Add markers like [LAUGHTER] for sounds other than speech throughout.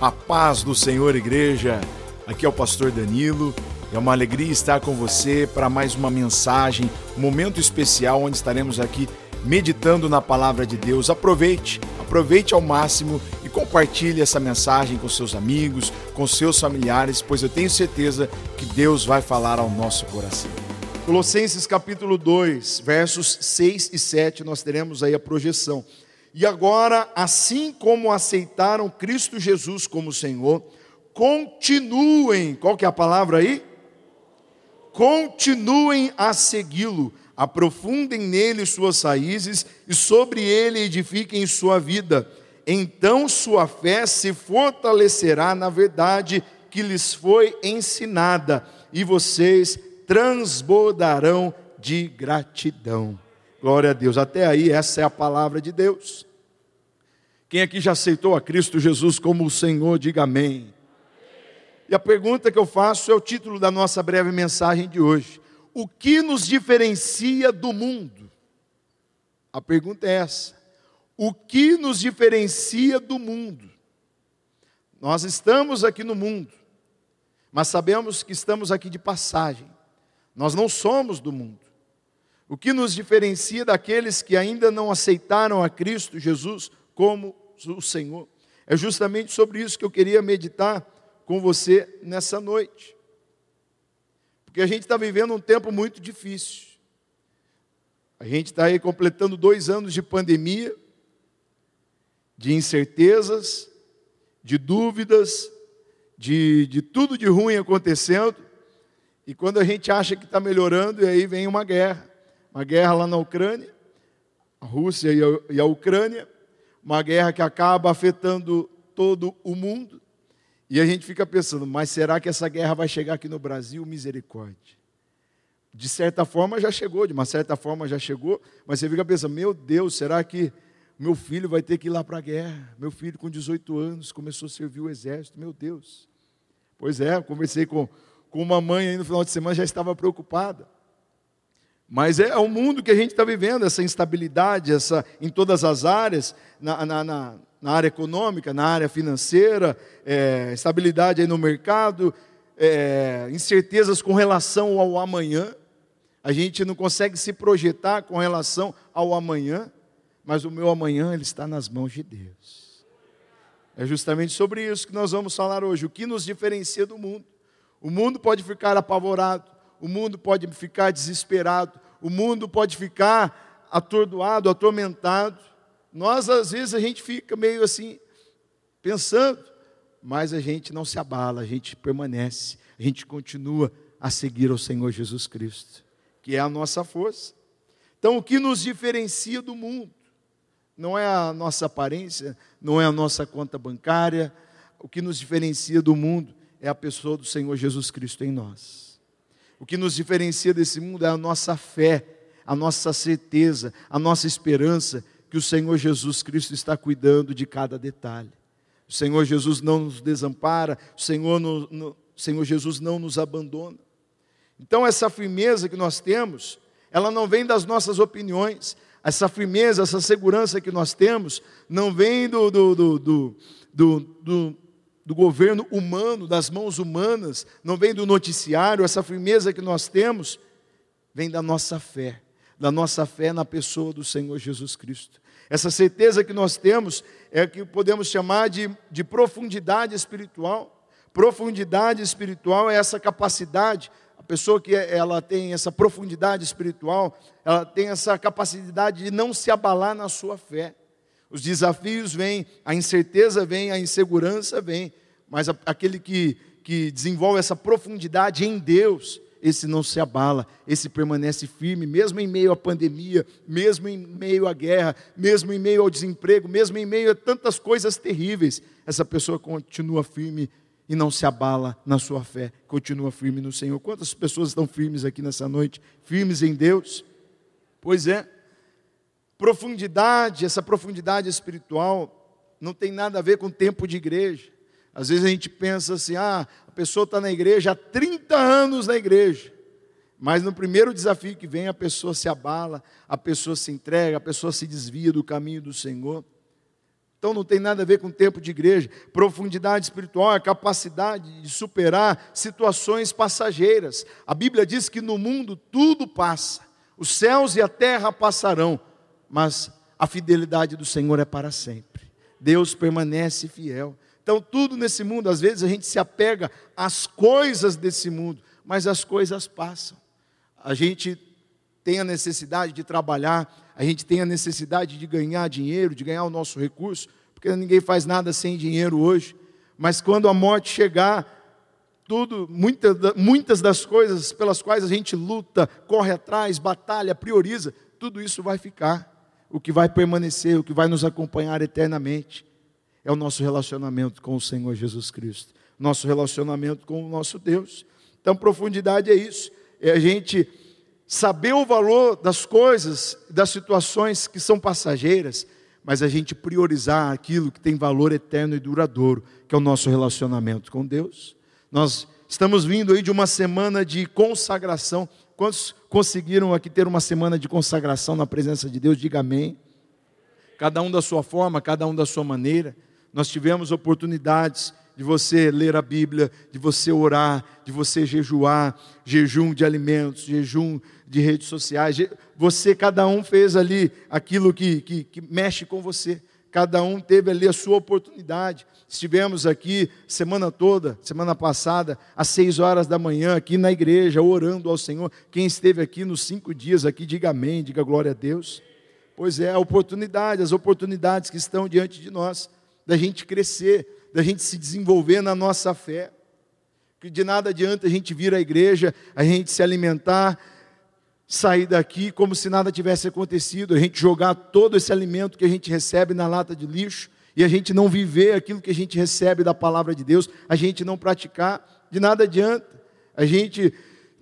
A paz do Senhor, igreja. Aqui é o pastor Danilo. É uma alegria estar com você para mais uma mensagem, um momento especial onde estaremos aqui meditando na palavra de Deus. Aproveite, aproveite ao máximo e compartilhe essa mensagem com seus amigos, com seus familiares, pois eu tenho certeza que Deus vai falar ao nosso coração. Colossenses capítulo 2, versos 6 e 7, nós teremos aí a projeção. E agora, assim como aceitaram Cristo Jesus como Senhor, continuem, qual que é a palavra aí? Continuem a segui-lo, aprofundem nele suas raízes e sobre ele edifiquem sua vida. Então sua fé se fortalecerá na verdade que lhes foi ensinada, e vocês transbordarão de gratidão. Glória a Deus. Até aí, essa é a palavra de Deus. Quem aqui já aceitou a Cristo Jesus como o Senhor, diga amém. E a pergunta que eu faço é o título da nossa breve mensagem de hoje: O que nos diferencia do mundo? A pergunta é essa: O que nos diferencia do mundo? Nós estamos aqui no mundo, mas sabemos que estamos aqui de passagem. Nós não somos do mundo. O que nos diferencia daqueles que ainda não aceitaram a Cristo Jesus como o Senhor? É justamente sobre isso que eu queria meditar com você nessa noite. Porque a gente está vivendo um tempo muito difícil. A gente está aí completando dois anos de pandemia, de incertezas, de dúvidas, de, de tudo de ruim acontecendo. E quando a gente acha que está melhorando, e aí vem uma guerra uma guerra lá na Ucrânia, a Rússia e a, Ucrânia, uma guerra que acaba afetando todo o mundo. E a gente fica pensando, mas será que essa guerra vai chegar aqui no Brasil? Misericórdia. De certa forma já chegou, de uma certa forma já chegou, mas você fica pensando, meu Deus, será que meu filho vai ter que ir lá para a guerra? Meu filho com 18 anos começou a servir o exército, meu Deus. Pois é, conversei com, com uma mãe aí no final de semana, já estava preocupada. Mas é o mundo que a gente está vivendo, essa instabilidade, essa, em todas as áreas, na, na, na, na área econômica, na área financeira, é, estabilidade aí no mercado, é, incertezas com relação ao amanhã. A gente não consegue se projetar com relação ao amanhã, mas o meu amanhã ele está nas mãos de Deus. É justamente sobre isso que nós vamos falar hoje. O que nos diferencia do mundo? O mundo pode ficar apavorado, o mundo pode ficar desesperado, o mundo pode ficar atordoado, atormentado. Nós, às vezes, a gente fica meio assim, pensando, mas a gente não se abala, a gente permanece, a gente continua a seguir ao Senhor Jesus Cristo, que é a nossa força. Então, o que nos diferencia do mundo? Não é a nossa aparência, não é a nossa conta bancária, o que nos diferencia do mundo é a pessoa do Senhor Jesus Cristo em nós. O que nos diferencia desse mundo é a nossa fé, a nossa certeza, a nossa esperança que o Senhor Jesus Cristo está cuidando de cada detalhe. O Senhor Jesus não nos desampara, o Senhor, no, no, Senhor Jesus não nos abandona. Então, essa firmeza que nós temos, ela não vem das nossas opiniões, essa firmeza, essa segurança que nós temos, não vem do, do, do, do, do do governo humano, das mãos humanas, não vem do noticiário, essa firmeza que nós temos, vem da nossa fé, da nossa fé na pessoa do Senhor Jesus Cristo. Essa certeza que nós temos é que podemos chamar de, de profundidade espiritual. Profundidade espiritual é essa capacidade, a pessoa que ela tem essa profundidade espiritual, ela tem essa capacidade de não se abalar na sua fé. Os desafios vêm, a incerteza vem, a insegurança vem, mas aquele que, que desenvolve essa profundidade em Deus, esse não se abala, esse permanece firme, mesmo em meio à pandemia, mesmo em meio à guerra, mesmo em meio ao desemprego, mesmo em meio a tantas coisas terríveis, essa pessoa continua firme e não se abala na sua fé, continua firme no Senhor. Quantas pessoas estão firmes aqui nessa noite? Firmes em Deus? Pois é, profundidade, essa profundidade espiritual, não tem nada a ver com tempo de igreja. Às vezes a gente pensa assim: ah, a pessoa está na igreja há 30 anos na igreja. Mas no primeiro desafio que vem, a pessoa se abala, a pessoa se entrega, a pessoa se desvia do caminho do Senhor. Então não tem nada a ver com tempo de igreja. Profundidade espiritual é a capacidade de superar situações passageiras. A Bíblia diz que no mundo tudo passa. Os céus e a terra passarão, mas a fidelidade do Senhor é para sempre. Deus permanece fiel. Então, tudo nesse mundo, às vezes a gente se apega às coisas desse mundo, mas as coisas passam. A gente tem a necessidade de trabalhar, a gente tem a necessidade de ganhar dinheiro, de ganhar o nosso recurso, porque ninguém faz nada sem dinheiro hoje. Mas quando a morte chegar, tudo, muitas, muitas das coisas pelas quais a gente luta, corre atrás, batalha, prioriza, tudo isso vai ficar. O que vai permanecer, o que vai nos acompanhar eternamente é o nosso relacionamento com o Senhor Jesus Cristo, nosso relacionamento com o nosso Deus. Então, profundidade é isso, é a gente saber o valor das coisas, das situações que são passageiras, mas a gente priorizar aquilo que tem valor eterno e duradouro, que é o nosso relacionamento com Deus. Nós estamos vindo aí de uma semana de consagração. Quantos conseguiram aqui ter uma semana de consagração na presença de Deus? Diga amém. Cada um da sua forma, cada um da sua maneira. Nós tivemos oportunidades de você ler a Bíblia, de você orar, de você jejuar, jejum de alimentos, jejum de redes sociais. Você, cada um fez ali aquilo que, que, que mexe com você. Cada um teve ali a sua oportunidade. Estivemos aqui semana toda, semana passada, às seis horas da manhã, aqui na igreja, orando ao Senhor. Quem esteve aqui nos cinco dias aqui, diga amém, diga glória a Deus. Pois é, a oportunidade, as oportunidades que estão diante de nós, da gente crescer, da gente se desenvolver na nossa fé. Que de nada adianta a gente vir à igreja, a gente se alimentar, sair daqui como se nada tivesse acontecido, a gente jogar todo esse alimento que a gente recebe na lata de lixo e a gente não viver aquilo que a gente recebe da palavra de Deus, a gente não praticar, de nada adianta. A gente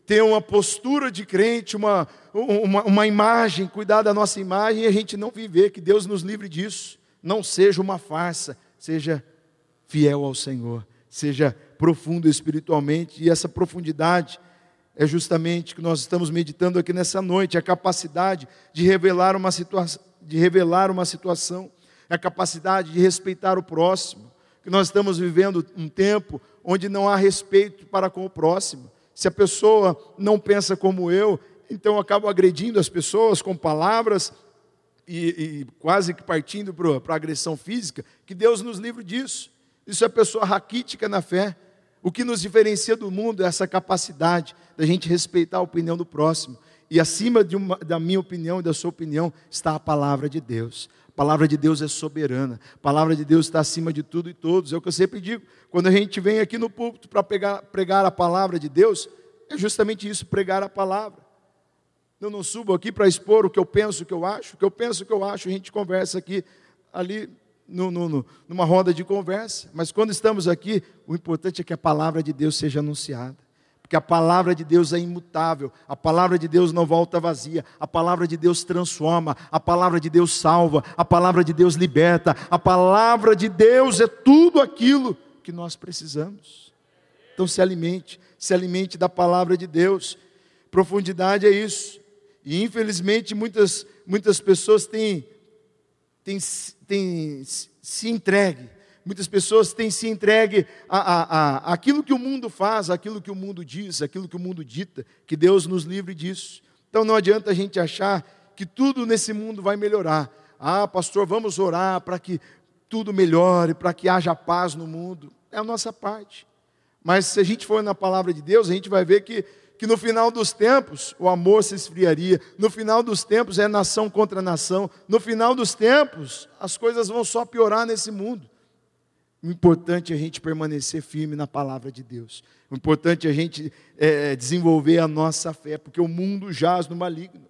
ter uma postura de crente, uma, uma, uma imagem, cuidar da nossa imagem e a gente não viver, que Deus nos livre disso. Não seja uma farsa, seja fiel ao Senhor, seja profundo espiritualmente, e essa profundidade é justamente que nós estamos meditando aqui nessa noite, a capacidade de revelar uma situação, de revelar uma situação, a capacidade de respeitar o próximo, que nós estamos vivendo um tempo onde não há respeito para com o próximo. Se a pessoa não pensa como eu, então eu acabo agredindo as pessoas com palavras e, e quase que partindo para a agressão física, que Deus nos livre disso. Isso é pessoa raquítica na fé. O que nos diferencia do mundo é essa capacidade da gente respeitar a opinião do próximo. E acima uma, da minha opinião e da sua opinião está a palavra de Deus. A palavra de Deus é soberana. A palavra de Deus está acima de tudo e todos. É o que eu sempre digo. Quando a gente vem aqui no púlpito para pregar a palavra de Deus, é justamente isso, pregar a palavra. Eu não subo aqui para expor o que eu penso, o que eu acho. O que eu penso, o que eu acho, a gente conversa aqui, ali no, no, numa roda de conversa, mas quando estamos aqui, o importante é que a palavra de Deus seja anunciada. Porque a palavra de Deus é imutável, a palavra de Deus não volta vazia, a palavra de Deus transforma, a palavra de Deus salva, a palavra de Deus liberta, a palavra de Deus é tudo aquilo que nós precisamos. Então se alimente, se alimente da palavra de Deus. Profundidade é isso. E infelizmente muitas, muitas pessoas têm tem, tem se entregue, muitas pessoas têm se entregue a, a, a, aquilo que o mundo faz, aquilo que o mundo diz, aquilo que o mundo dita, que Deus nos livre disso. Então não adianta a gente achar que tudo nesse mundo vai melhorar. Ah, pastor, vamos orar para que tudo melhore, para que haja paz no mundo. É a nossa parte. Mas se a gente for na palavra de Deus, a gente vai ver que que no final dos tempos o amor se esfriaria, no final dos tempos é nação contra nação, no final dos tempos as coisas vão só piorar nesse mundo. O importante é a gente permanecer firme na palavra de Deus. O importante é a gente é, desenvolver a nossa fé, porque o mundo jaz no maligno.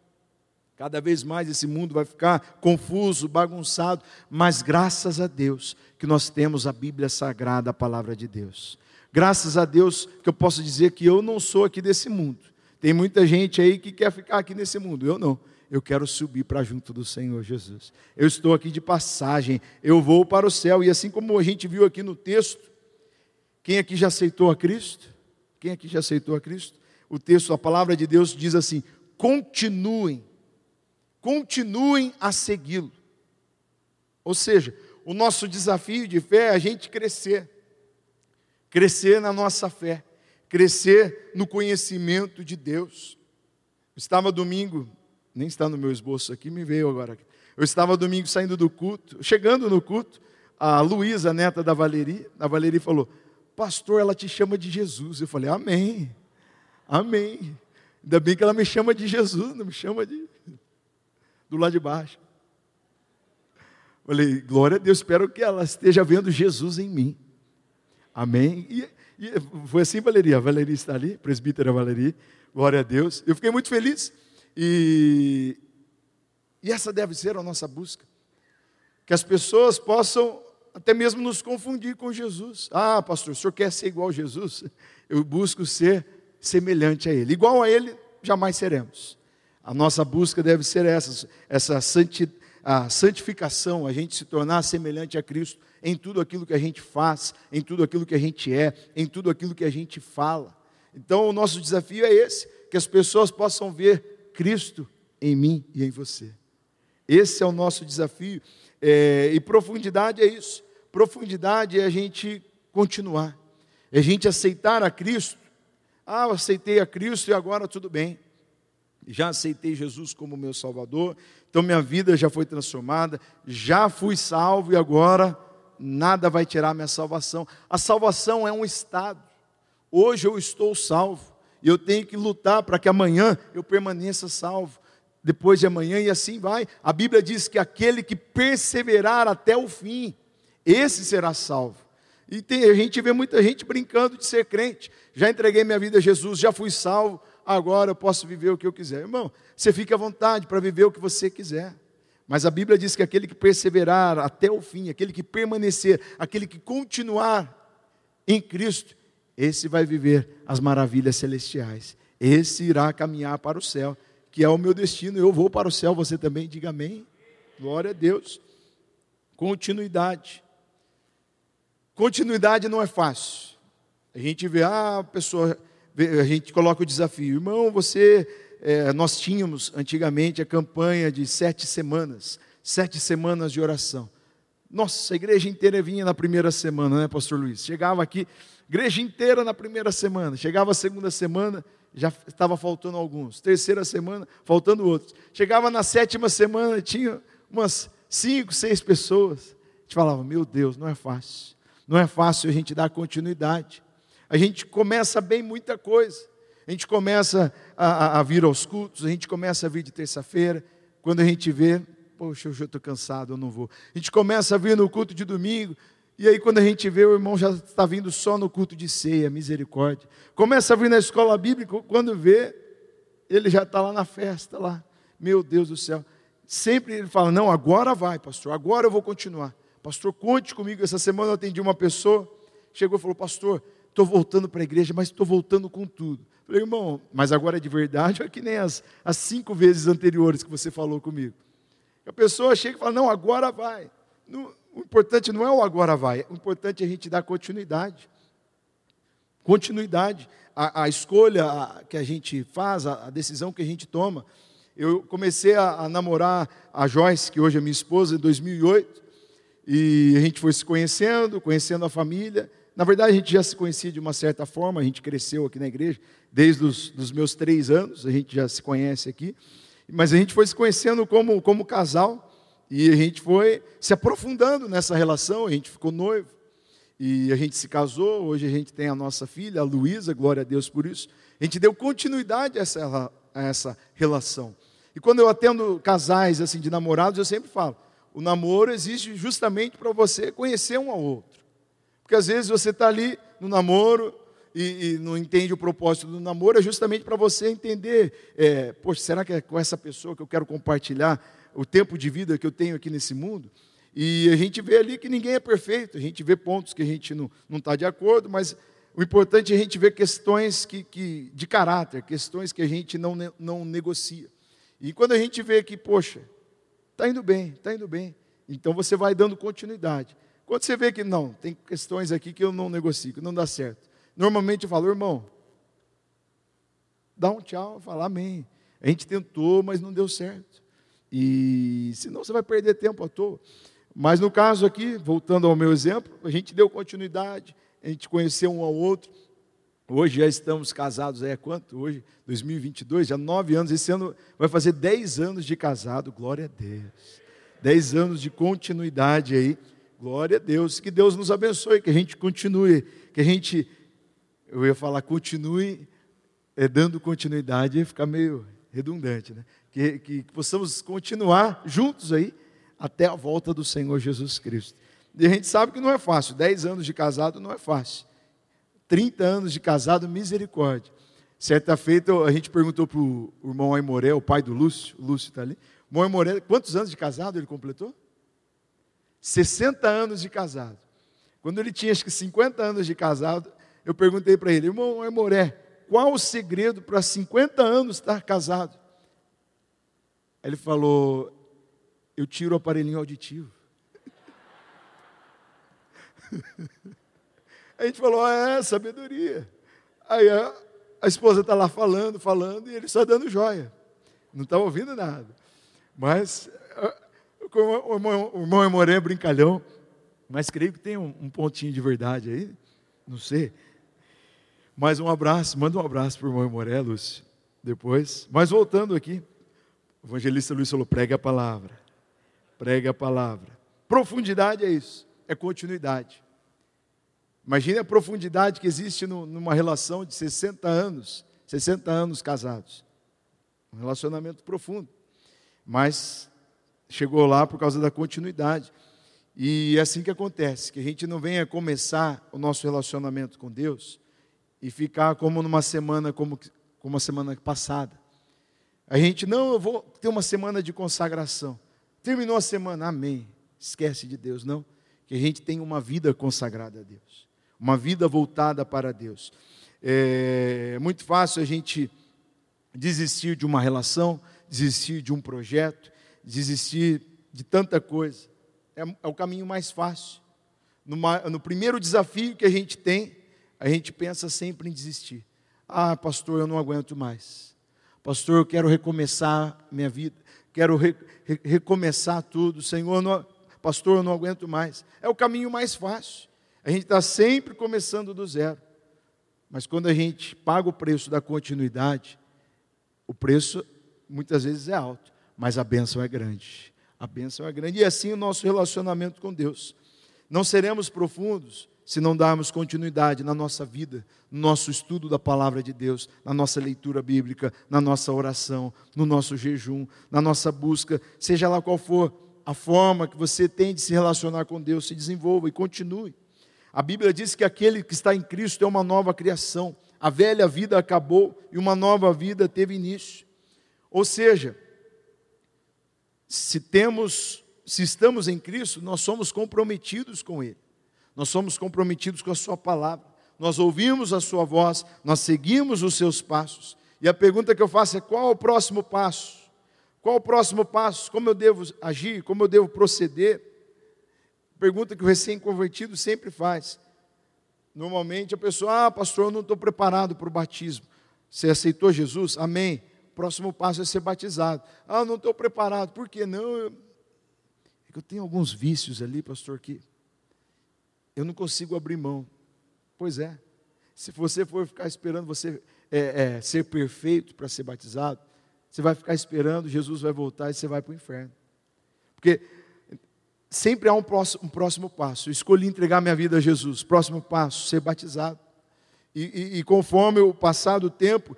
Cada vez mais esse mundo vai ficar confuso, bagunçado, mas graças a Deus que nós temos a Bíblia Sagrada, a palavra de Deus. Graças a Deus que eu posso dizer que eu não sou aqui desse mundo. Tem muita gente aí que quer ficar aqui nesse mundo. Eu não. Eu quero subir para junto do Senhor Jesus. Eu estou aqui de passagem. Eu vou para o céu. E assim como a gente viu aqui no texto, quem aqui já aceitou a Cristo? Quem aqui já aceitou a Cristo? O texto, a palavra de Deus diz assim: continuem, continuem a segui-lo. Ou seja, o nosso desafio de fé é a gente crescer. Crescer na nossa fé, crescer no conhecimento de Deus. Eu estava domingo, nem está no meu esboço aqui, me veio agora. Eu estava domingo saindo do culto, chegando no culto, a Luísa, neta da Valerie, a Valerie falou: Pastor, ela te chama de Jesus. Eu falei: Amém, Amém. Ainda bem que ela me chama de Jesus, não me chama de do lado de baixo. Falei, glória a Deus, espero que ela esteja vendo Jesus em mim. Amém. E, e foi assim, Valeria. A Valeria está ali, presbítera Valeria. Glória a Deus. Eu fiquei muito feliz. E, e essa deve ser a nossa busca. Que as pessoas possam até mesmo nos confundir com Jesus. Ah, pastor, o senhor quer ser igual a Jesus? Eu busco ser semelhante a Ele. Igual a Ele, jamais seremos. A nossa busca deve ser essa, essa santidade a santificação, a gente se tornar semelhante a Cristo em tudo aquilo que a gente faz, em tudo aquilo que a gente é, em tudo aquilo que a gente fala. Então, o nosso desafio é esse: que as pessoas possam ver Cristo em mim e em você. Esse é o nosso desafio. É, e profundidade é isso. Profundidade é a gente continuar, é a gente aceitar a Cristo. Ah, eu aceitei a Cristo e agora tudo bem já aceitei Jesus como meu Salvador, então minha vida já foi transformada, já fui salvo e agora nada vai tirar minha salvação. A salvação é um estado. Hoje eu estou salvo e eu tenho que lutar para que amanhã eu permaneça salvo. Depois de amanhã e assim vai. A Bíblia diz que aquele que perseverar até o fim, esse será salvo. E tem, a gente vê muita gente brincando de ser crente. Já entreguei minha vida a Jesus, já fui salvo agora eu posso viver o que eu quiser. Irmão, você fica à vontade para viver o que você quiser. Mas a Bíblia diz que aquele que perseverar até o fim, aquele que permanecer, aquele que continuar em Cristo, esse vai viver as maravilhas celestiais. Esse irá caminhar para o céu, que é o meu destino. Eu vou para o céu, você também, diga amém. Glória a Deus. Continuidade. Continuidade não é fácil. A gente vê, ah, a pessoa a gente coloca o desafio, irmão, você, é, nós tínhamos antigamente a campanha de sete semanas, sete semanas de oração. Nossa, a igreja inteira vinha na primeira semana, né, pastor Luiz? Chegava aqui, igreja inteira na primeira semana, chegava a segunda semana, já estava faltando alguns, terceira semana, faltando outros. Chegava na sétima semana, tinha umas cinco, seis pessoas. A gente falava, meu Deus, não é fácil. Não é fácil a gente dar continuidade. A gente começa bem muita coisa. A gente começa a, a, vir aos cultos, a gente começa a vir de terça-feira. Quando a gente vê, poxa, eu estou cansado, eu não vou. A gente começa a vir no culto de domingo, e aí, quando a gente vê, o irmão já está vindo só no culto de ceia, misericórdia. Começa a vir na escola bíblica, quando vê, ele já está lá na festa, lá. Meu Deus do céu. Sempre ele fala: Não, agora vai, pastor, agora eu vou continuar. Pastor, conte comigo. Essa semana eu atendi uma pessoa, chegou e falou: Pastor, estou voltando para a igreja, mas estou voltando com tudo. Falei, irmão, mas agora é de verdade, é que nem as, as cinco vezes anteriores que você falou comigo. A pessoa chega e fala, não, agora vai. No, o importante não é o agora vai, o importante é a gente dar continuidade. Continuidade. A, a escolha que a gente faz, a, a, decisão que a gente toma. Eu comecei a, namorar a Joyce, que hoje é minha esposa, em 2008, e a gente foi se conhecendo, conhecendo a família, na verdade, a gente já se conhecia de uma certa forma, a gente cresceu aqui na igreja, desde os dos meus três anos, a gente já se conhece aqui. Mas a gente foi se conhecendo como, como casal, e a gente foi se aprofundando nessa relação, a gente ficou noivo, e a gente se casou, hoje a gente tem a nossa filha, a Luísa, glória a Deus por isso. A gente deu continuidade a essa, a essa relação. E quando eu atendo casais assim de namorados, eu sempre falo: o namoro existe justamente para você conhecer um ao outro. Porque às vezes você está ali no namoro e, e, não entende o propósito do namoro, é justamente para você entender, é, poxa, será que é com essa pessoa que eu quero compartilhar o tempo de vida que eu tenho aqui nesse mundo? E a gente vê ali que ninguém é perfeito, a gente vê pontos que a gente não está de acordo, mas o importante é a gente ver questões que, que, de caráter, questões que a gente não, não negocia. E quando a gente vê que, poxa, está indo bem, está indo bem, então você vai dando continuidade. Quando você vê que não, tem questões aqui que eu não negocio, que não dá certo. Normalmente eu falo, irmão, dá um tchau, fala amém. A gente tentou, mas não deu certo. E senão você vai perder tempo à toa. Mas no caso aqui, voltando ao meu exemplo, a gente deu continuidade, a gente conheceu um ao outro. Hoje já estamos casados, é quanto? Hoje, 2022, já nove anos. Esse ano vai fazer dez anos de casado, glória a Deus. Dez anos de continuidade aí, glória a Deus. Que Deus nos abençoe, que a gente continue, que a gente, eu ia falar, continue é, dando continuidade, ia ficar meio redundante, né? Que, que, que possamos continuar juntos aí, até a volta do Senhor Jesus Cristo. E a gente sabe que não é fácil, 10 anos de casado não é fácil. 30 anos de casado, misericórdia. Certa feita, a gente perguntou para o irmão Aimoré, o pai do Lúcio, o Lúcio está ali. Irmão Aimoré, quantos anos de casado ele completou? 60 anos de casado. Quando ele tinha acho que 50 anos de casado, eu perguntei para ele, irmão Aimoré, qual o segredo para 50 anos estar casado? Ele falou, eu tiro o aparelhinho auditivo. [LAUGHS] a gente falou, ah, é, sabedoria. Aí a, a esposa está lá falando, falando, e ele só dando joia. Não está ouvindo nada. Mas o irmão, o irmão Moré é brincalhão, mas creio que tem um, um pontinho de verdade aí. Não sei. Mais um abraço, manda um abraço para o irmão Lúcio, depois. Mas voltando aqui, o evangelista Luiz falou: pregue a palavra pregue a palavra. Profundidade é isso, é continuidade. Imagine a profundidade que existe no, numa relação de 60 anos, 60 anos casados. Um relacionamento profundo. Mas chegou lá por causa da continuidade. E é assim que acontece, que a gente não venha começar o nosso relacionamento com Deus e ficar como numa semana como, como a semana passada. A gente, não, eu vou ter uma semana de consagração. Terminou a semana, amém. Esquece de Deus, não. Que a gente tem uma vida consagrada a Deus, uma vida voltada para Deus. É muito fácil a gente desistir de uma relação, desistir de um projeto, desistir de tanta coisa. É, é o caminho mais fácil. Numa, no primeiro desafio que a gente tem, a gente pensa sempre em desistir. Ah, pastor, eu não aguento mais. Pastor, eu quero recomeçar minha vida quero re, re, recomeçar tudo. Senhor, não, pastor, eu não aguento mais. É o caminho mais fácil. A gente está sempre começando do zero. Mas quando a gente paga o preço da continuidade, o preço muitas vezes é alto, mas a bênção é grande. A bênção é grande. E assim o nosso relacionamento com Deus. Não seremos profundos se não darmos continuidade na nossa vida, no nosso estudo da palavra de Deus, na nossa leitura bíblica, na nossa oração, no nosso jejum, na nossa busca, seja lá qual for a forma que você tem de se relacionar com Deus, se desenvolva e continue. A Bíblia diz que aquele que está em Cristo é uma nova criação. A velha vida acabou e uma nova vida teve início. Ou seja, se temos, se estamos em Cristo, nós somos comprometidos com Ele nós somos comprometidos com a Sua palavra, nós ouvimos a Sua voz, nós seguimos os Seus passos. E a pergunta que eu faço é: qual é o próximo passo? Qual o próximo passo? Como eu devo agir? Como eu devo proceder? Pergunta que o recém-convertido sempre faz. Normalmente a pessoa, ah, pastor, eu não estou preparado para o batismo. Você aceitou Jesus? Amém. O próximo passo é ser batizado. Ah, não estou preparado. Por que não? Eu... É eu tenho alguns vícios ali, pastor, que eu não consigo abrir mão. Pois é. Se você for ficar esperando você é, é, ser perfeito para ser batizado, você vai ficar esperando, Jesus vai voltar e você vai para o inferno. Porque sempre há um próximo, um próximo passo. Eu escolhi entregar minha vida a Jesus. Próximo passo, ser batizado. E, e, e conforme o passar do tempo,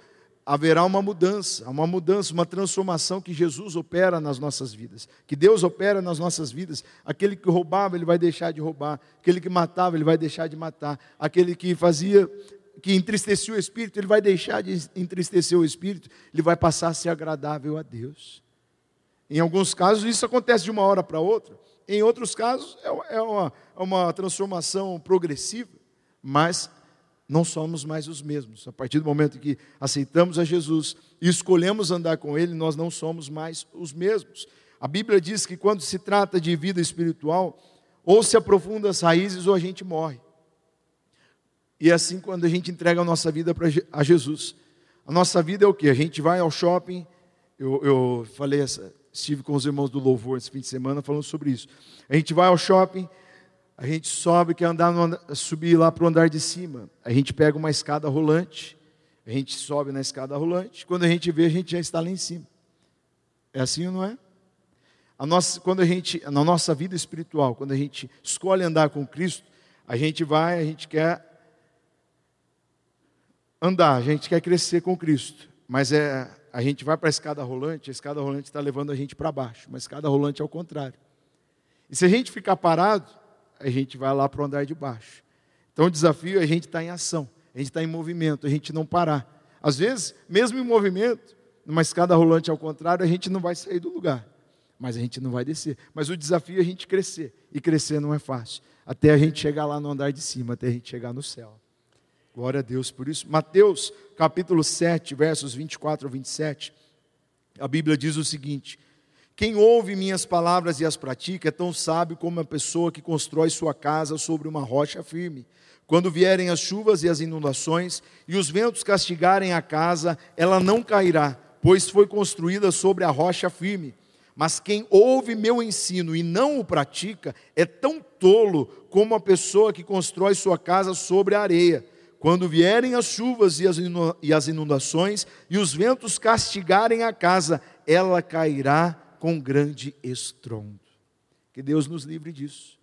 haverá uma mudança, uma mudança, uma transformação que Jesus opera nas nossas vidas, que Deus opera nas nossas vidas. Aquele que roubava, ele vai deixar de roubar, aquele que matava, ele vai deixar de matar, aquele que fazia, que entristecia o espírito, ele vai deixar de entristecer o espírito, ele vai passar a ser agradável a Deus. Em alguns casos, isso acontece de uma hora para outra, em outros casos, é, é uma, é uma transformação progressiva, mas não somos mais os mesmos. A partir do momento que aceitamos a Jesus e escolhemos andar com Ele, nós não somos mais os mesmos. A Bíblia diz que quando se trata de vida espiritual, ou se aprofunda as raízes ou a gente morre. E é assim quando a gente entrega a nossa vida para a Jesus. A nossa vida é o que? A gente vai ao shopping, eu, eu falei essa, estive com os irmãos do louvor esse fim de semana falando sobre isso. A gente vai ao shopping, a gente sobe, quer andar no, subir lá para o andar de cima. A gente pega uma escada rolante, a gente sobe na escada rolante. Quando a gente vê, a gente já está lá em cima. É assim ou não é? A nossa, quando a gente, na nossa vida espiritual, quando a gente escolhe andar com Cristo, a gente vai, a gente quer andar, a gente quer crescer com Cristo. Mas é, a gente vai para a escada rolante, a escada rolante está levando a gente para baixo, mas a escada rolante é o contrário. E se a gente ficar parado, a gente vai lá para o andar de baixo. Então o desafio é a gente estar tá em ação, a gente está em movimento, a gente não parar. Às vezes, mesmo em movimento, numa escada rolante ao contrário, a gente não vai sair do lugar, mas a gente não vai descer. Mas o desafio é a gente crescer, e crescer não é fácil, até a gente chegar lá no andar de cima, até a gente chegar no céu. Glória a Deus por isso. Mateus capítulo 7, versos 24 a 27, a Bíblia diz o seguinte: quem ouve minhas palavras e as pratica é tão sábio como a pessoa que constrói sua casa sobre uma rocha firme. Quando vierem as chuvas e as inundações e os ventos castigarem a casa, ela não cairá, pois foi construída sobre a rocha firme. Mas quem ouve meu ensino e não o pratica é tão tolo como a pessoa que constrói sua casa sobre a areia. Quando vierem as chuvas e as inundações e os ventos castigarem a casa, ela cairá com grande estrondo. Que Deus nos livre disso.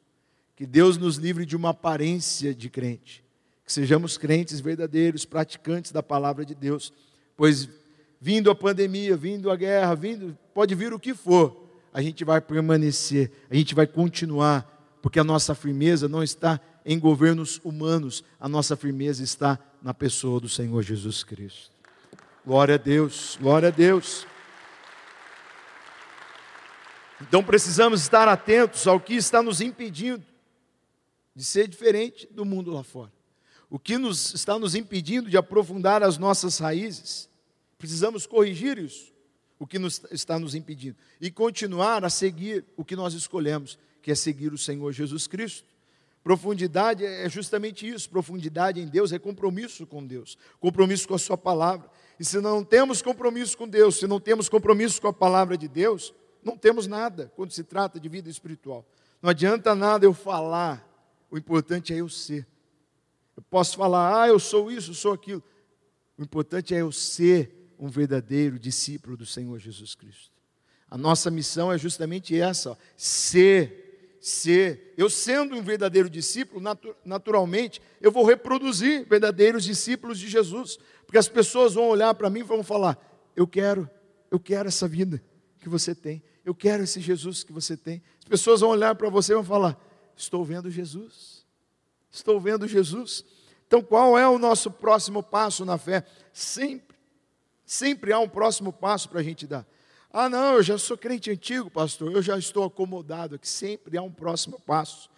Que Deus nos livre de uma aparência de crente. Que sejamos crentes verdadeiros, praticantes da palavra de Deus. Pois vindo a pandemia, vindo a guerra, vindo, pode vir o que for, a gente vai permanecer, a gente vai continuar, porque a nossa firmeza não está em governos humanos, a nossa firmeza está na pessoa do Senhor Jesus Cristo. Glória a Deus, glória a Deus. Então precisamos estar atentos ao que está nos impedindo de ser diferente do mundo lá fora. O que nos, está nos impedindo de aprofundar as nossas raízes. Precisamos corrigir isso, o que nos, está nos impedindo, e continuar a seguir o que nós escolhemos, que é seguir o Senhor Jesus Cristo. Profundidade é justamente isso. Profundidade em Deus é compromisso com Deus, compromisso com a Sua palavra. E se não temos compromisso com Deus, se não temos compromisso com a palavra de Deus, não temos nada quando se trata de vida espiritual. Não adianta nada eu falar, o importante é eu ser. Eu posso falar, ah, eu sou isso, sou aquilo. O importante é eu ser um verdadeiro discípulo do Senhor Jesus Cristo. A nossa missão é justamente essa: ó, ser, ser. Eu sendo um verdadeiro discípulo, naturalmente, eu vou reproduzir verdadeiros discípulos de Jesus, porque as pessoas vão olhar para mim e vão falar: eu quero, eu quero essa vida que você tem. Eu quero esse Jesus que você tem. As pessoas vão olhar para você e vão falar: Estou vendo Jesus. Estou vendo Jesus. Então, qual é o nosso próximo passo na fé? Sempre, sempre há um próximo passo para a gente dar. Ah, não, eu já sou crente antigo, pastor, eu já estou acomodado aqui. Sempre há um próximo passo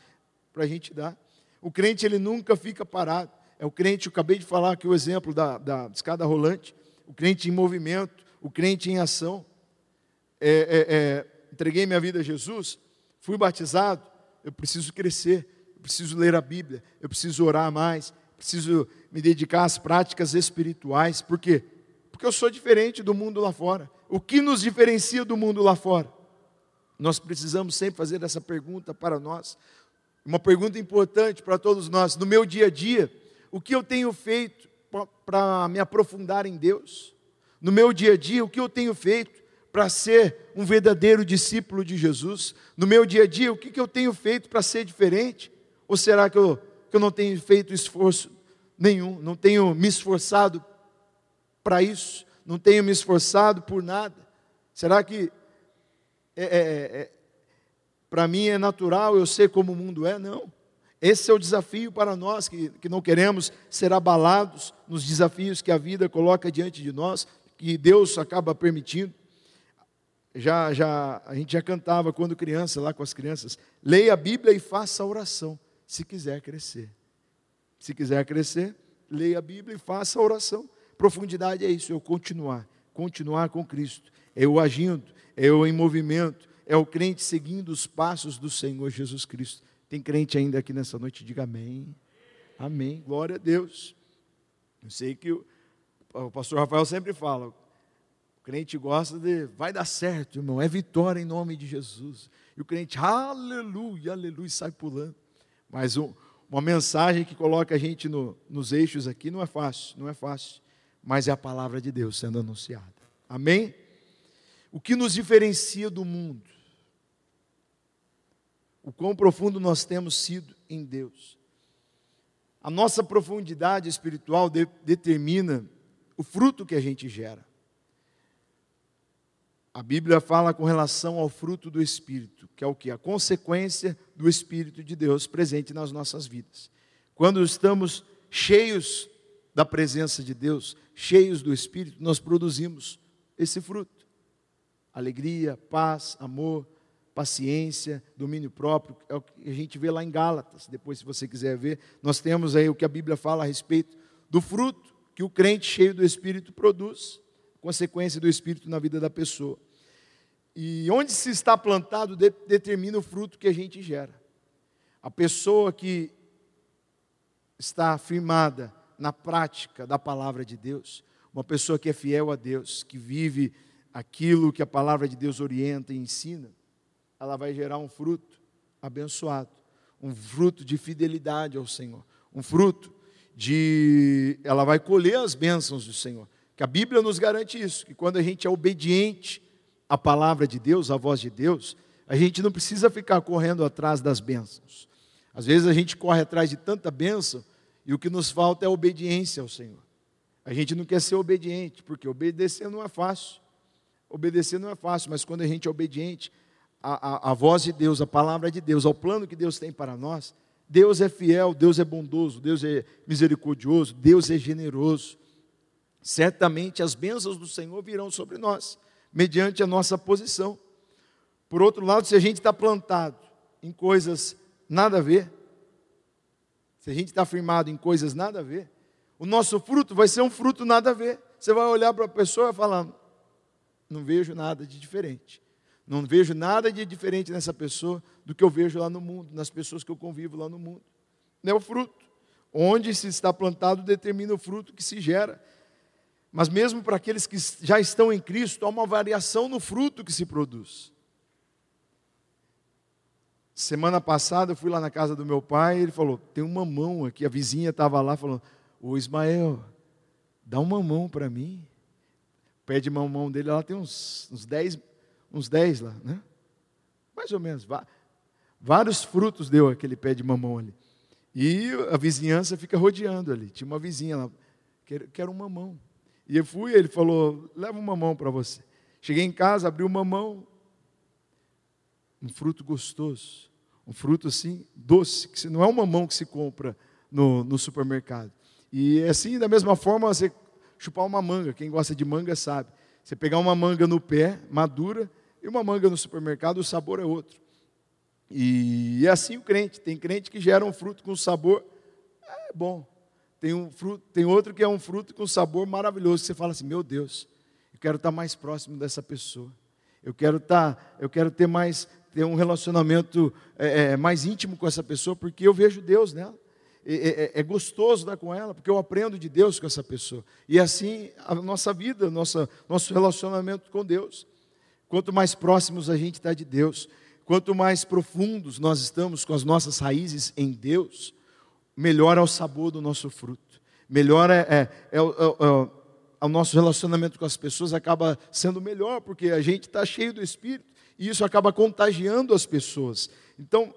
para a gente dar. O crente, ele nunca fica parado. É o crente, eu acabei de falar aqui o exemplo da, da escada rolante, o crente em movimento, o crente em ação é, é, é, entreguei minha vida a Jesus, fui batizado, eu preciso crescer, eu preciso ler a Bíblia, eu preciso orar mais, preciso me dedicar às práticas espirituais. Por quê? Porque eu sou diferente do mundo lá fora. O que nos diferencia do mundo lá fora? Nós precisamos sempre fazer essa pergunta para nós. Uma pergunta importante para todos nós. No meu dia a dia, o que eu tenho feito para me aprofundar em Deus? No meu dia a dia, o que eu tenho feito para ser um verdadeiro discípulo de Jesus? No meu dia a dia, o que, que eu tenho feito para ser diferente? Ou será que eu, que eu não tenho feito esforço nenhum? Não tenho me esforçado para isso? Não tenho me esforçado por nada? Será que é, é, é, para mim é natural eu ser como o mundo é? Não. Esse é o desafio para nós que, que não queremos ser abalados nos desafios que a vida coloca diante de nós, que Deus acaba permitindo já, já, a gente já cantava quando criança, lá com as crianças, leia a Bíblia e faça a oração, se quiser crescer. Se quiser crescer, leia a Bíblia e faça a oração. Profundidade é isso, eu continuar, continuar com Cristo. É eu agindo, é eu em movimento, é o crente seguindo os passos do Senhor Jesus Cristo. Tem crente ainda aqui nessa noite? Diga amém. Amém. Glória a Deus. Eu sei que o, o pastor Rafael sempre fala, crente gosta de, vai dar certo, irmão, é vitória em nome de Jesus. E o crente, aleluia, aleluia, sai pulando. Mas um, uma mensagem que coloca a gente no, nos eixos aqui não é fácil, não é fácil. Mas é a palavra de Deus sendo anunciada. Amém? O que nos diferencia do mundo? O quão profundo nós temos sido em Deus. A nossa profundidade espiritual de, determina o fruto que a gente gera. A Bíblia fala com relação ao fruto do Espírito, que é o que? A consequência do Espírito de Deus presente nas nossas vidas. Quando estamos cheios da presença de Deus, cheios do Espírito, nós produzimos esse fruto: alegria, paz, amor, paciência, domínio próprio. É o que a gente vê lá em Gálatas. Depois, se você quiser ver, nós temos aí o que a Bíblia fala a respeito do fruto que o crente cheio do Espírito produz, consequência do Espírito na vida da pessoa. E onde se está plantado de, determina o fruto que a gente gera. A pessoa que está firmada na prática da palavra de Deus, uma pessoa que é fiel a Deus, que vive aquilo que a palavra de Deus orienta e ensina, ela vai gerar um fruto abençoado, um fruto de fidelidade ao Senhor, um fruto de. Ela vai colher as bênçãos do Senhor. Que a Bíblia nos garante isso, que quando a gente é obediente a palavra de Deus, a voz de Deus, a gente não precisa ficar correndo atrás das bênçãos. Às vezes a gente corre atrás de tanta bênção e o que nos falta é obediência ao Senhor. A gente não quer ser obediente, porque obedecer não é fácil. Obedecer não é fácil, mas quando a gente é obediente à, à, à voz de Deus, à palavra de Deus, ao plano que Deus tem para nós, Deus é fiel, Deus é bondoso, Deus é misericordioso, Deus é generoso. Certamente as bênçãos do Senhor virão sobre nós mediante a nossa posição. Por outro lado, se a gente está plantado em coisas nada a ver, se a gente está firmado em coisas nada a ver, o nosso fruto vai ser um fruto nada a ver. Você vai olhar para a pessoa e falar: não vejo nada de diferente. Não vejo nada de diferente nessa pessoa do que eu vejo lá no mundo, nas pessoas que eu convivo lá no mundo. Não é o fruto. Onde se está plantado determina o fruto que se gera. Mas mesmo para aqueles que já estão em Cristo, há uma variação no fruto que se produz. Semana passada eu fui lá na casa do meu pai e ele falou: tem uma mão aqui. A vizinha estava lá falando: Ô Ismael, dá uma mão para mim. Pé de mamão dele lá tem uns, uns, dez, uns dez lá, né? Mais ou menos. Vários frutos deu aquele pé de mamão ali. E a vizinhança fica rodeando ali. Tinha uma vizinha lá, quero, quero um mamão. E eu fui, ele falou: leva uma mão para você. Cheguei em casa, abri uma mão, um fruto gostoso, um fruto assim, doce, que não é uma mão que se compra no, no supermercado. E assim, da mesma forma, você chupar uma manga, quem gosta de manga sabe. Você pegar uma manga no pé, madura, e uma manga no supermercado, o sabor é outro. E é assim o crente. Tem crente que gera um fruto com sabor, é bom. Tem, um fruto, tem outro que é um fruto com sabor maravilhoso. Você fala assim: meu Deus, eu quero estar mais próximo dessa pessoa. Eu quero estar, eu quero ter mais, ter um relacionamento é, é, mais íntimo com essa pessoa, porque eu vejo Deus nela. É, é, é, gostoso estar com ela, porque eu aprendo de Deus com essa pessoa. E assim a nossa vida, nossa, nosso relacionamento com Deus. Quanto mais próximos a gente está de Deus, quanto mais profundos nós estamos com as nossas raízes em Deus, melhor é o sabor do nosso fruto, melhor é, é, é, é, o nosso relacionamento com as pessoas acaba sendo melhor, porque a gente está cheio do Espírito e isso acaba contagiando as pessoas. Então,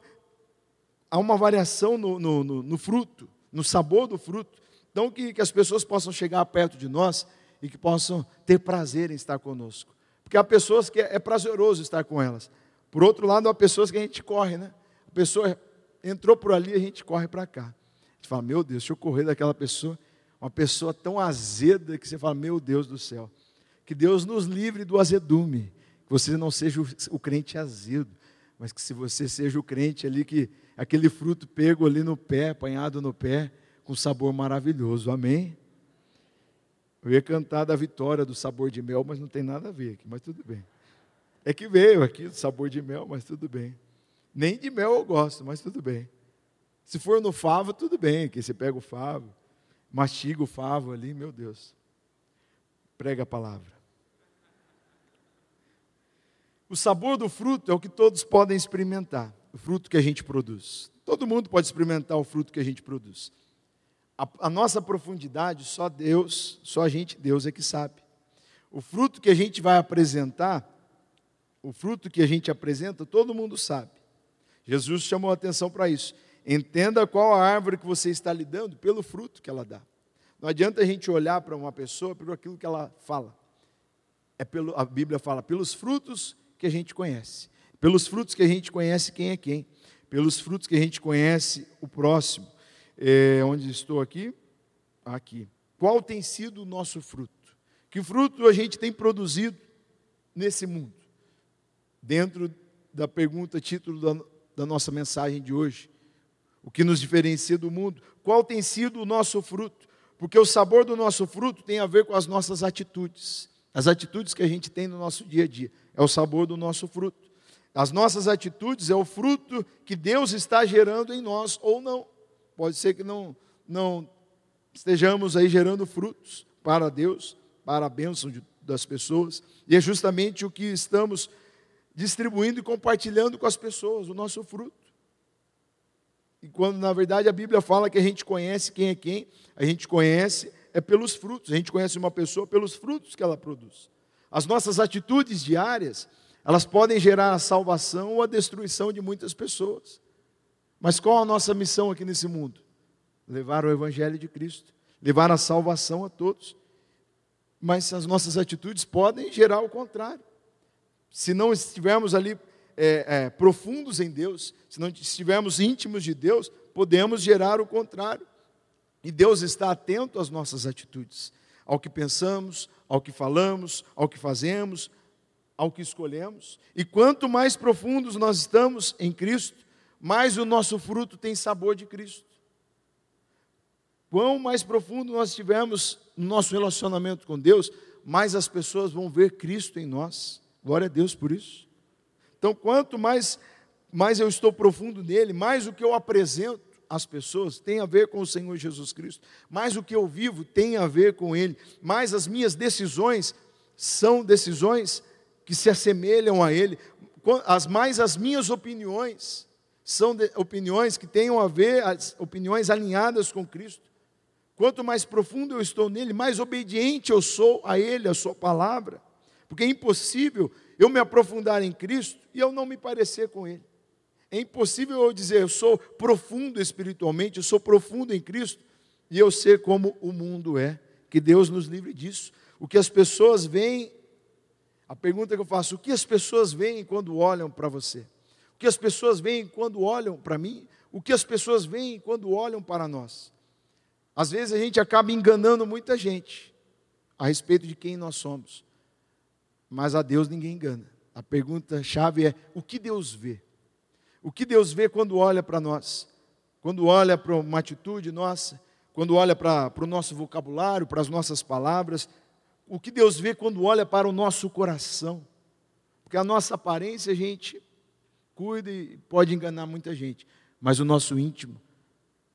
há uma variação no, no, no, no fruto, no sabor do fruto. Então, que, que as pessoas possam chegar perto de nós e que possam ter prazer em estar conosco. Porque há pessoas que é, é prazeroso estar com elas. Por outro lado, há pessoas que a gente corre, né? A pessoa entrou por ali, a gente corre para cá gente fala, meu Deus, deixa eu correr daquela pessoa, uma pessoa tão azeda que você fala, meu Deus do céu. Que Deus nos livre do azedume, que você não seja o, o crente azedo, mas que se você seja o crente ali que aquele fruto pego ali no pé, apanhado no pé, com sabor maravilhoso. Amém? Eu ia cantar da vitória do sabor de mel, mas não tem nada a ver aqui, mas tudo bem. É que veio aqui do sabor de mel, mas tudo bem. Nem de mel eu gosto, mas tudo bem. Se for no favo, tudo bem, que você pega o favo, mastiga o favo ali, meu Deus. Prega a palavra. O sabor do fruto é o que todos podem experimentar, o fruto que a gente produz. Todo mundo pode experimentar o fruto que a gente produz. A, a nossa profundidade, só Deus, só a gente, Deus é que sabe. O fruto que a gente vai apresentar, o fruto que a gente apresenta, todo mundo sabe. Jesus chamou a atenção para isso. Entenda qual a árvore que você está lidando pelo fruto que ela dá. Não adianta a gente olhar para uma pessoa pelo aquilo que ela fala. É pelo, a Bíblia fala, pelos frutos que a gente conhece. Pelos frutos que a gente conhece quem é quem. Pelos frutos que a gente conhece o próximo. É, onde estou aqui? Aqui. Qual tem sido o nosso fruto? Que fruto a gente tem produzido nesse mundo? Dentro da pergunta, título da, da nossa mensagem de hoje. O que nos diferencia do mundo? Qual tem sido o nosso fruto? Porque o sabor do nosso fruto tem a ver com as nossas atitudes. As atitudes que a gente tem no nosso dia a dia. É o sabor do nosso fruto. As nossas atitudes é o fruto que Deus está gerando em nós ou não. Pode ser que não, não estejamos aí gerando frutos para Deus, para a bênção de, das pessoas. E é justamente o que estamos distribuindo e compartilhando com as pessoas, o nosso fruto. E quando na verdade a Bíblia fala que a gente conhece quem é quem, a gente conhece é pelos frutos. A gente conhece uma pessoa pelos frutos que ela produz. As nossas atitudes diárias, elas podem gerar a salvação ou a destruição de muitas pessoas. Mas qual a nossa missão aqui nesse mundo? Levar o Evangelho de Cristo, levar a salvação a todos. Mas as nossas atitudes podem gerar o contrário. Se não estivermos ali é, é, profundos em Deus, se não estivermos íntimos de Deus, podemos gerar o contrário. E Deus está atento às nossas atitudes, ao que pensamos, ao que falamos, ao que fazemos, ao que escolhemos. E quanto mais profundos nós estamos em Cristo, mais o nosso fruto tem sabor de Cristo. Quanto mais profundo nós estivermos no nosso relacionamento com Deus, mais as pessoas vão ver Cristo em nós. Glória a Deus por isso. Então, quanto mais, mais eu estou profundo nele, mais o que eu apresento às pessoas tem a ver com o Senhor Jesus Cristo, mais o que eu vivo tem a ver com Ele, mais as minhas decisões são decisões que se assemelham a Ele, as mais as minhas opiniões são de, opiniões que tenham a ver, as opiniões alinhadas com Cristo. Quanto mais profundo eu estou nele, mais obediente eu sou a Ele, a Sua palavra. Porque é impossível eu me aprofundar em Cristo e eu não me parecer com Ele. É impossível eu dizer, eu sou profundo espiritualmente, eu sou profundo em Cristo, e eu ser como o mundo é. Que Deus nos livre disso. O que as pessoas veem, a pergunta que eu faço, o que as pessoas veem quando olham para você? O que as pessoas veem quando olham para mim? O que as pessoas veem quando olham para nós? Às vezes a gente acaba enganando muita gente a respeito de quem nós somos, mas a Deus ninguém engana. A pergunta chave é: o que Deus vê? O que Deus vê quando olha para nós? Quando olha para uma atitude nossa, quando olha para, o nosso vocabulário, para as nossas palavras, o que Deus vê quando olha para o nosso coração? Porque a nossa aparência a gente cuida e pode enganar muita gente, mas o nosso íntimo,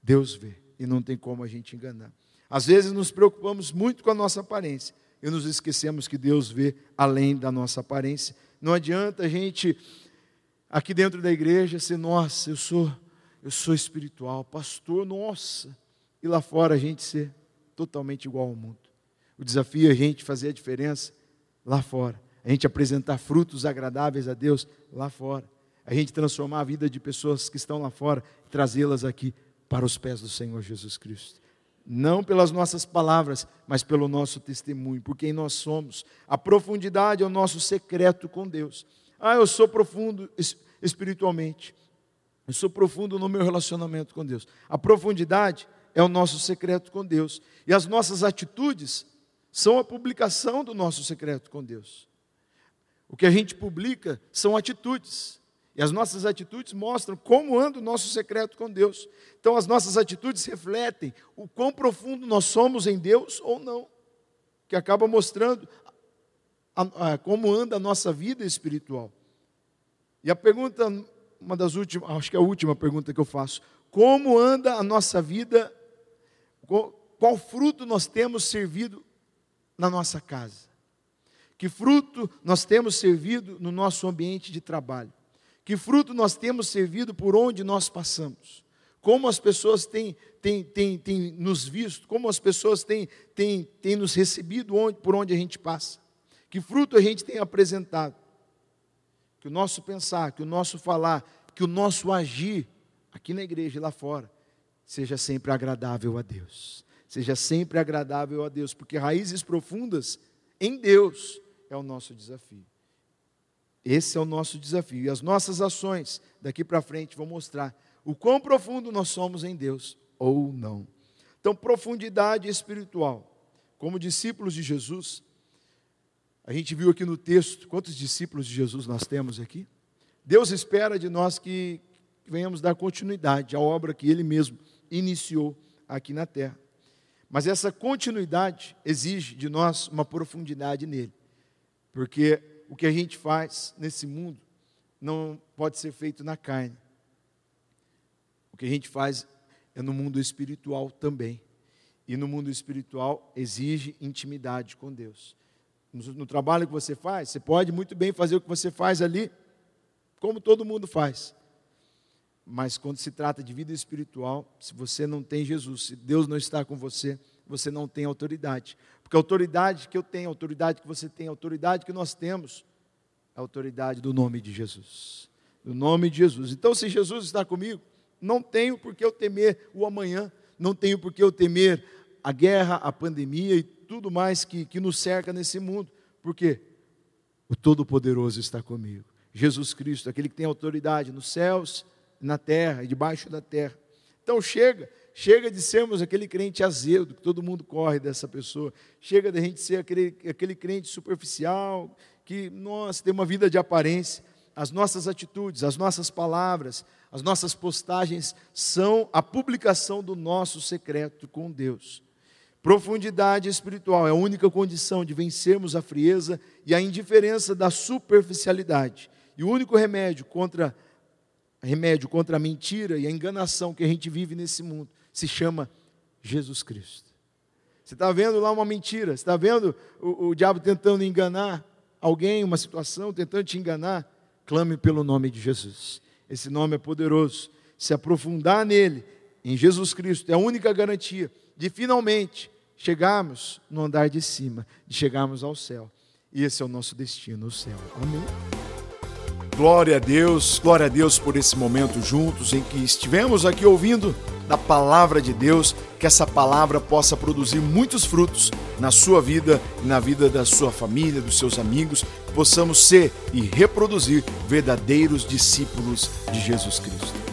Deus vê e não tem como a gente enganar. Às vezes nos preocupamos muito com a nossa aparência e nos esquecemos que Deus vê além da nossa aparência. Não adianta a gente aqui dentro da igreja ser, nossa, eu sou, eu sou espiritual, pastor, nossa, e lá fora a gente ser totalmente igual ao mundo. O desafio é a gente fazer a diferença lá fora, a gente apresentar frutos agradáveis a Deus lá fora, a gente transformar a vida de pessoas que estão lá fora e trazê-las aqui para os pés do Senhor Jesus Cristo. Não pelas nossas palavras, mas pelo nosso testemunho, por quem nós somos. A profundidade é o nosso secreto com Deus. Ah, eu sou profundo espiritualmente. Eu sou profundo no meu relacionamento com Deus. A profundidade é o nosso secreto com Deus. E as nossas atitudes são a publicação do nosso secreto com Deus. O que a gente publica são atitudes. E as nossas atitudes mostram como anda o nosso secreto com Deus. Então, as nossas atitudes refletem o quão profundo nós somos em Deus ou não. Que acaba mostrando a, a, como anda a nossa vida espiritual. E a pergunta, uma das últimas, acho que é a última pergunta que eu faço: como anda a nossa vida? Qual, qual fruto nós temos servido na nossa casa? Que fruto nós temos servido no nosso ambiente de trabalho? Que fruto nós temos servido por onde nós passamos? Como as pessoas têm, têm, têm, têm nos visto? Como as pessoas têm, têm, têm nos recebido onde, por onde a gente passa? Que fruto a gente tem apresentado? Que o nosso pensar, que o nosso falar, que o nosso agir, aqui na igreja e lá fora, seja sempre agradável a Deus. Seja sempre agradável a Deus, porque raízes profundas em Deus é o nosso desafio. Esse é o nosso desafio. E as nossas ações daqui para frente vão mostrar o quão profundo nós somos em Deus ou não. Então, profundidade espiritual. Como discípulos de Jesus, a gente viu aqui no texto quantos discípulos de Jesus nós temos aqui. Deus espera de nós que venhamos dar continuidade à obra que Ele mesmo iniciou aqui na terra. Mas essa continuidade exige de nós uma profundidade nele. Porque o que a gente faz nesse mundo não pode ser feito na carne. O que a gente faz é no mundo espiritual também. E no mundo espiritual exige intimidade com Deus. No, no, trabalho que você faz, você pode muito bem fazer o que você faz ali, como todo mundo faz. Mas quando se trata de vida espiritual, se você não tem Jesus, se Deus não está com você, você não tem autoridade. Porque a autoridade que eu tenho, a autoridade que você tem, a autoridade que nós temos, é a autoridade do nome de Jesus. Do nome de Jesus. Então, se Jesus está comigo, não tenho por que eu temer o amanhã, não tenho por que eu temer a guerra, a pandemia e tudo mais que, que nos cerca nesse mundo. Por quê? O Todo-Poderoso está comigo. Jesus Cristo, aquele que tem autoridade nos céus, na terra e debaixo da terra. Então chega, Chega de sermos aquele crente azedo, que todo mundo corre dessa pessoa. Chega de a gente ser aquele, aquele crente superficial, que, nossa, tem uma vida de aparência. As nossas atitudes, as nossas palavras, as nossas postagens são a publicação do nosso secreto com Deus. Profundidade espiritual é a única condição de vencermos a frieza e a indiferença da superficialidade. E o único remédio contra remédio contra a mentira e a enganação que a gente vive nesse mundo se chama Jesus Cristo. Você está vendo lá uma mentira, você está vendo o, o diabo tentando enganar alguém, uma situação, tentando te enganar? Clame pelo nome de Jesus. Esse nome é poderoso. Se aprofundar nele, em Jesus Cristo, é a única garantia de finalmente chegarmos no andar de cima, de chegarmos ao céu. E esse é o nosso destino, o céu. Amém. Glória a Deus, glória a Deus por esse momento juntos em que estivemos aqui ouvindo da palavra de Deus, que essa palavra possa produzir muitos frutos na sua vida e na vida da sua família, dos seus amigos, possamos ser e reproduzir verdadeiros discípulos de Jesus Cristo.